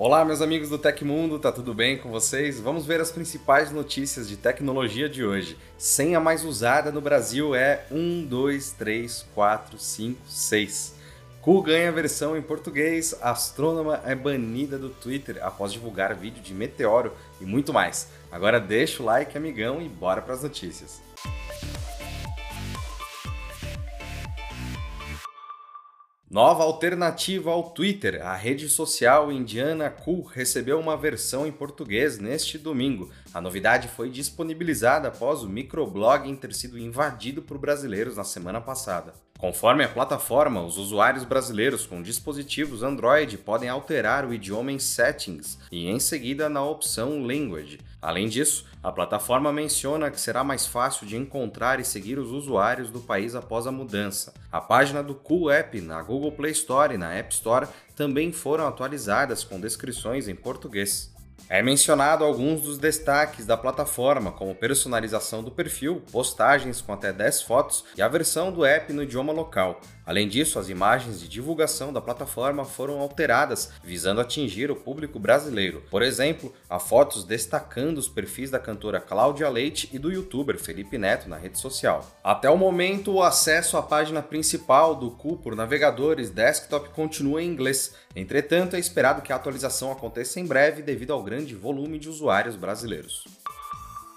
Olá, meus amigos do Tecmundo, tá tudo bem com vocês? Vamos ver as principais notícias de tecnologia de hoje. Senha mais usada no Brasil é 1, 2, 3, 4, 5, 6. Cu ganha versão em português, astrônoma é banida do Twitter após divulgar vídeo de meteoro e muito mais. Agora deixa o like, amigão, e bora para as notícias. Nova alternativa ao Twitter, a rede social indiana Cool recebeu uma versão em português neste domingo. A novidade foi disponibilizada após o microblogging ter sido invadido por brasileiros na semana passada. Conforme a plataforma, os usuários brasileiros com dispositivos Android podem alterar o idioma em Settings e em seguida na opção Language. Além disso, a plataforma menciona que será mais fácil de encontrar e seguir os usuários do país após a mudança. A página do Cool App na Google Play Store e na App Store também foram atualizadas com descrições em português. É mencionado alguns dos destaques da plataforma, como personalização do perfil, postagens com até 10 fotos e a versão do app no idioma local. Além disso, as imagens de divulgação da plataforma foram alteradas, visando atingir o público brasileiro. Por exemplo, há fotos destacando os perfis da cantora Cláudia Leite e do youtuber Felipe Neto na rede social. Até o momento, o acesso à página principal do Cu por navegadores desktop continua em inglês. Entretanto, é esperado que a atualização aconteça em breve devido ao grande volume de usuários brasileiros.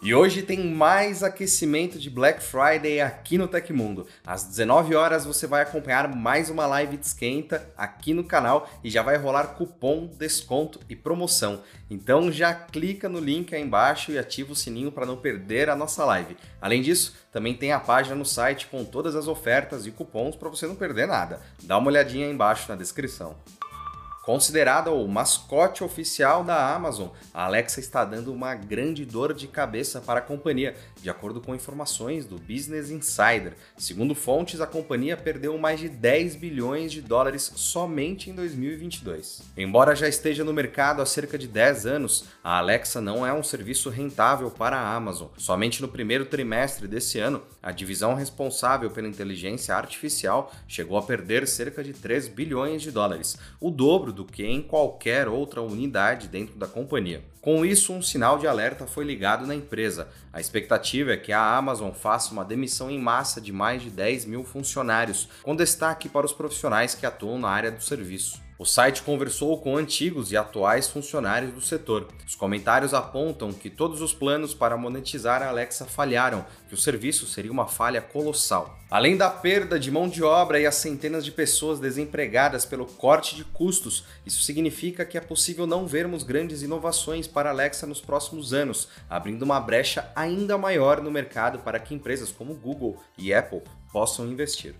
E hoje tem mais aquecimento de Black Friday aqui no Tecmundo. Às 19 horas você vai acompanhar mais uma live de esquenta aqui no canal e já vai rolar cupom, desconto e promoção. Então já clica no link aí embaixo e ativa o sininho para não perder a nossa live. Além disso, também tem a página no site com todas as ofertas e cupons para você não perder nada. Dá uma olhadinha aí embaixo na descrição. Considerada o mascote oficial da Amazon, a Alexa está dando uma grande dor de cabeça para a companhia, de acordo com informações do Business Insider. Segundo fontes, a companhia perdeu mais de 10 bilhões de dólares somente em 2022. Embora já esteja no mercado há cerca de 10 anos, a Alexa não é um serviço rentável para a Amazon. Somente no primeiro trimestre desse ano, a divisão responsável pela inteligência artificial chegou a perder cerca de 3 bilhões de dólares, o dobro do que em qualquer outra unidade dentro da companhia. Com isso, um sinal de alerta foi ligado na empresa. A expectativa é que a Amazon faça uma demissão em massa de mais de 10 mil funcionários, com destaque para os profissionais que atuam na área do serviço. O site conversou com antigos e atuais funcionários do setor. Os comentários apontam que todos os planos para monetizar a Alexa falharam, que o serviço seria uma falha colossal. Além da perda de mão de obra e as centenas de pessoas desempregadas pelo corte de custos, isso significa que é possível não vermos grandes inovações para a Alexa nos próximos anos, abrindo uma brecha ainda maior no mercado para que empresas como Google e Apple possam investir.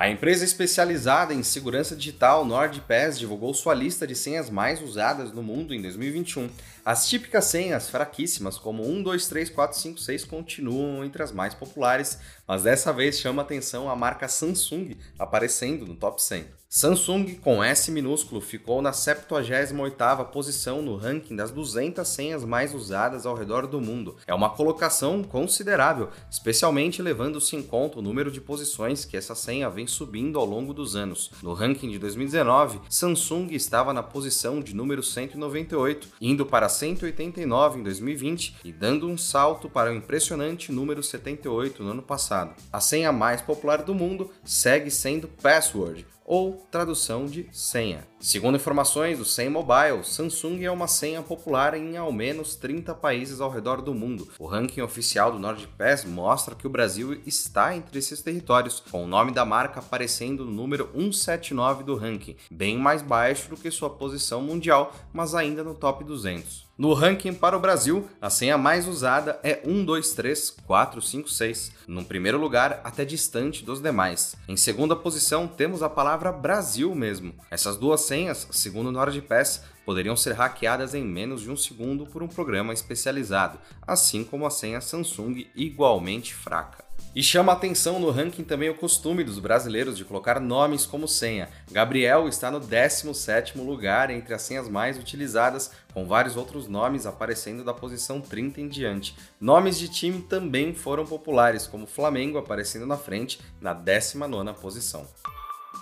A empresa especializada em segurança digital NordPass divulgou sua lista de senhas mais usadas no mundo em 2021. As típicas senhas fraquíssimas, como 1, 2, 3, 4, 5, 6, continuam entre as mais populares, mas dessa vez chama atenção a marca Samsung aparecendo no top 100. Samsung, com S minúsculo, ficou na 78ª posição no ranking das 200 senhas mais usadas ao redor do mundo. É uma colocação considerável, especialmente levando-se em conta o número de posições que essa senha vem subindo ao longo dos anos. No ranking de 2019, Samsung estava na posição de número 198, indo para 189 em 2020 e dando um salto para o impressionante número 78 no ano passado. A senha mais popular do mundo segue sendo Password, ou tradução de senha. Segundo informações do Sem Mobile, Samsung é uma senha popular em ao menos 30 países ao redor do mundo. O ranking oficial do NordPass mostra que o Brasil está entre esses territórios, com o nome da marca aparecendo no número 179 do ranking, bem mais baixo do que sua posição mundial, mas ainda no top 200. No ranking para o Brasil, a senha mais usada é 123456, no primeiro lugar, até distante dos demais. Em segunda posição, temos a palavra Brasil mesmo. Essas duas senhas, segundo o NordPass, poderiam ser hackeadas em menos de um segundo por um programa especializado, assim como a senha Samsung igualmente fraca. E chama atenção no ranking também o costume dos brasileiros de colocar nomes como senha. Gabriel está no 17º lugar entre as senhas mais utilizadas, com vários outros nomes aparecendo da posição 30 em diante. Nomes de time também foram populares, como Flamengo aparecendo na frente na 19ª posição.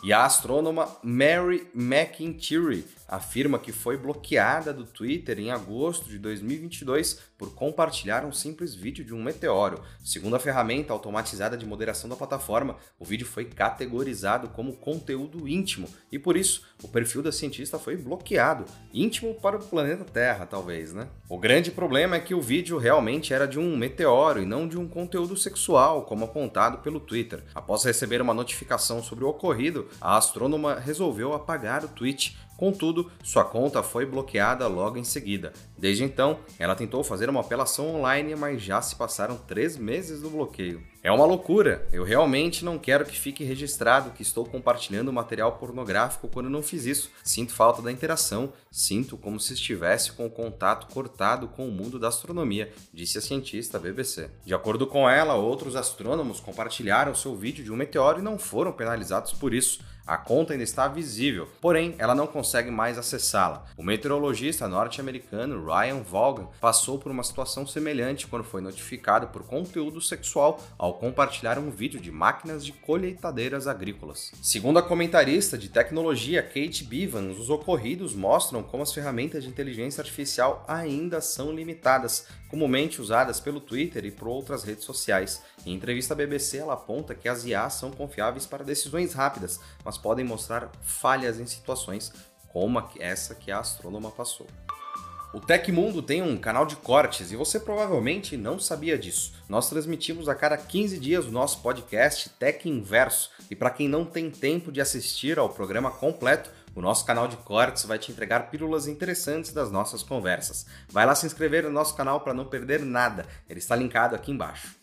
E a astrônoma Mary McIntyre afirma que foi bloqueada do Twitter em agosto de 2022 por compartilhar um simples vídeo de um meteoro. Segundo a ferramenta automatizada de moderação da plataforma, o vídeo foi categorizado como conteúdo íntimo e por isso o perfil da cientista foi bloqueado. Íntimo para o planeta Terra, talvez, né? O grande problema é que o vídeo realmente era de um meteoro e não de um conteúdo sexual, como apontado pelo Twitter. Após receber uma notificação sobre o ocorrido, a astrônoma resolveu apagar o tweet Contudo, sua conta foi bloqueada logo em seguida. Desde então, ela tentou fazer uma apelação online, mas já se passaram três meses do bloqueio. É uma loucura. Eu realmente não quero que fique registrado que estou compartilhando material pornográfico quando não fiz isso. Sinto falta da interação, sinto como se estivesse com o contato cortado com o mundo da astronomia, disse a cientista BBC. De acordo com ela, outros astrônomos compartilharam seu vídeo de um meteoro e não foram penalizados por isso. A conta ainda está visível, porém ela não consegue mais acessá-la. O meteorologista norte-americano Ryan Vaughan passou por uma situação semelhante quando foi notificado por conteúdo sexual ao compartilhar um vídeo de máquinas de colheitadeiras agrícolas. Segundo a comentarista de tecnologia Kate Bivans, os ocorridos mostram como as ferramentas de inteligência artificial ainda são limitadas, comumente usadas pelo Twitter e por outras redes sociais. Em entrevista à BBC, ela aponta que as IA são confiáveis para decisões rápidas, mas podem mostrar falhas em situações como essa que a astrônoma passou. O Tecmundo tem um canal de cortes e você provavelmente não sabia disso. Nós transmitimos a cada 15 dias o nosso podcast Tech Inverso e para quem não tem tempo de assistir ao programa completo, o nosso canal de cortes vai te entregar pílulas interessantes das nossas conversas. Vai lá se inscrever no nosso canal para não perder nada, ele está linkado aqui embaixo.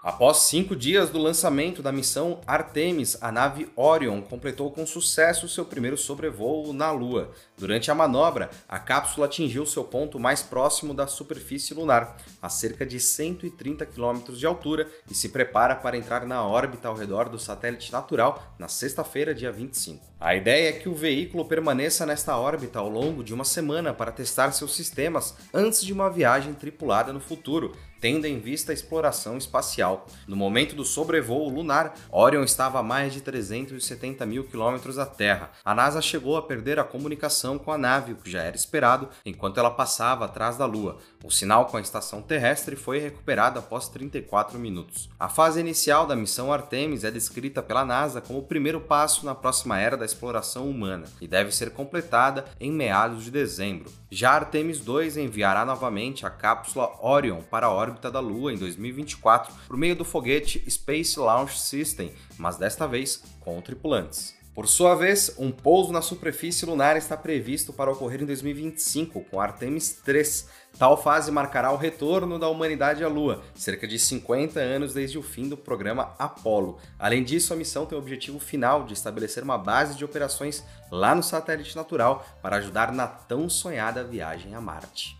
Após cinco dias do lançamento da missão Artemis, a nave Orion completou com sucesso seu primeiro sobrevoo na Lua. Durante a manobra, a cápsula atingiu seu ponto mais próximo da superfície lunar, a cerca de 130 km de altura, e se prepara para entrar na órbita ao redor do satélite natural na sexta-feira, dia 25. A ideia é que o veículo permaneça nesta órbita ao longo de uma semana para testar seus sistemas antes de uma viagem tripulada no futuro, tendo em vista a exploração espacial. No momento do sobrevoo lunar, Orion estava a mais de 370 mil quilômetros da Terra. A NASA chegou a perder a comunicação com a nave, o que já era esperado, enquanto ela passava atrás da Lua. O sinal com a estação terrestre foi recuperado após 34 minutos. A fase inicial da missão Artemis é descrita pela NASA como o primeiro passo na próxima era da exploração humana e deve ser completada em meados de dezembro. Já Artemis 2 enviará novamente a cápsula Orion para a órbita da Lua em 2024 por meio do foguete Space Launch System, mas desta vez com tripulantes. Por sua vez, um pouso na superfície lunar está previsto para ocorrer em 2025 com Artemis 3. Tal fase marcará o retorno da humanidade à Lua, cerca de 50 anos desde o fim do programa Apollo. Além disso, a missão tem o objetivo final de estabelecer uma base de operações lá no satélite natural para ajudar na tão sonhada viagem a Marte.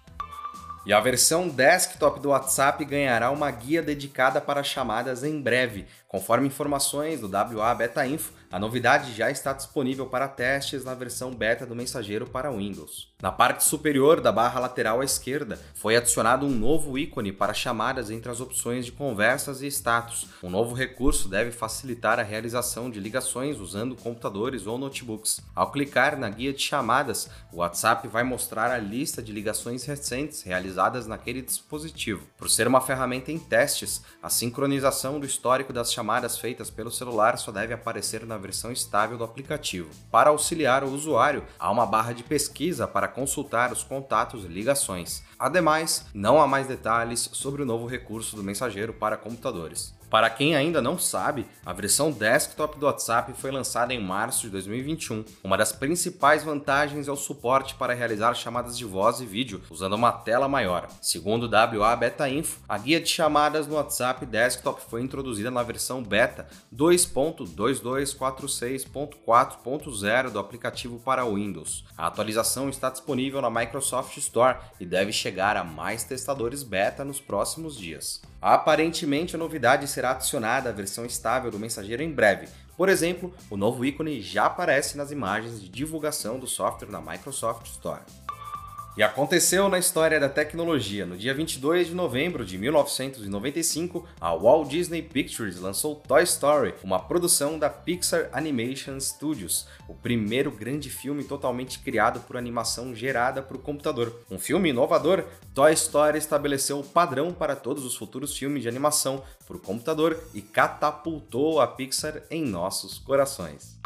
E a versão desktop do WhatsApp ganhará uma guia dedicada para chamadas em breve. Conforme informações do WA Beta Info, a novidade já está disponível para testes na versão beta do mensageiro para Windows. Na parte superior da barra lateral à esquerda, foi adicionado um novo ícone para chamadas entre as opções de conversas e status. Um novo recurso deve facilitar a realização de ligações usando computadores ou notebooks. Ao clicar na guia de chamadas, o WhatsApp vai mostrar a lista de ligações recentes realizadas naquele dispositivo. Por ser uma ferramenta em testes, a sincronização do histórico das chamadas feitas pelo celular só deve aparecer na versão estável do aplicativo. Para auxiliar o usuário, há uma barra de pesquisa para consultar os contatos e ligações. Ademais, não há mais detalhes sobre o novo recurso do mensageiro para computadores. Para quem ainda não sabe, a versão desktop do WhatsApp foi lançada em março de 2021. Uma das principais vantagens é o suporte para realizar chamadas de voz e vídeo usando uma tela maior. Segundo o WA Beta Info, a guia de chamadas no WhatsApp desktop foi introduzida na versão beta 2.2246.4.0 do aplicativo para Windows. A atualização está disponível na Microsoft Store e deve chegar a mais testadores beta nos próximos dias. Aparentemente, a novidade será adicionada à versão estável do mensageiro em breve. Por exemplo, o novo ícone já aparece nas imagens de divulgação do software na Microsoft Store. E aconteceu na história da tecnologia. No dia 22 de novembro de 1995, a Walt Disney Pictures lançou Toy Story, uma produção da Pixar Animation Studios, o primeiro grande filme totalmente criado por animação gerada por computador. Um filme inovador, Toy Story estabeleceu o padrão para todos os futuros filmes de animação por computador e catapultou a Pixar em nossos corações.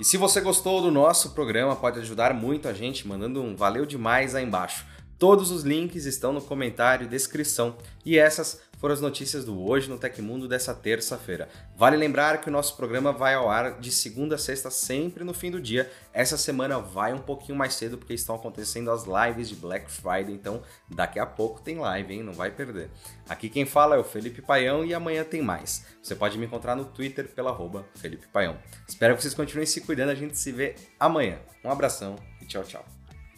E se você gostou do nosso programa, pode ajudar muito a gente mandando um valeu demais aí embaixo. Todos os links estão no comentário e descrição. E essas foram as notícias do Hoje no Tecmundo dessa terça-feira. Vale lembrar que o nosso programa vai ao ar de segunda a sexta, sempre no fim do dia. Essa semana vai um pouquinho mais cedo, porque estão acontecendo as lives de Black Friday, então daqui a pouco tem live, hein? Não vai perder. Aqui quem fala é o Felipe Paião e amanhã tem mais. Você pode me encontrar no Twitter pela arroba Felipe Paião. Espero que vocês continuem se cuidando, a gente se vê amanhã. Um abração e tchau, tchau.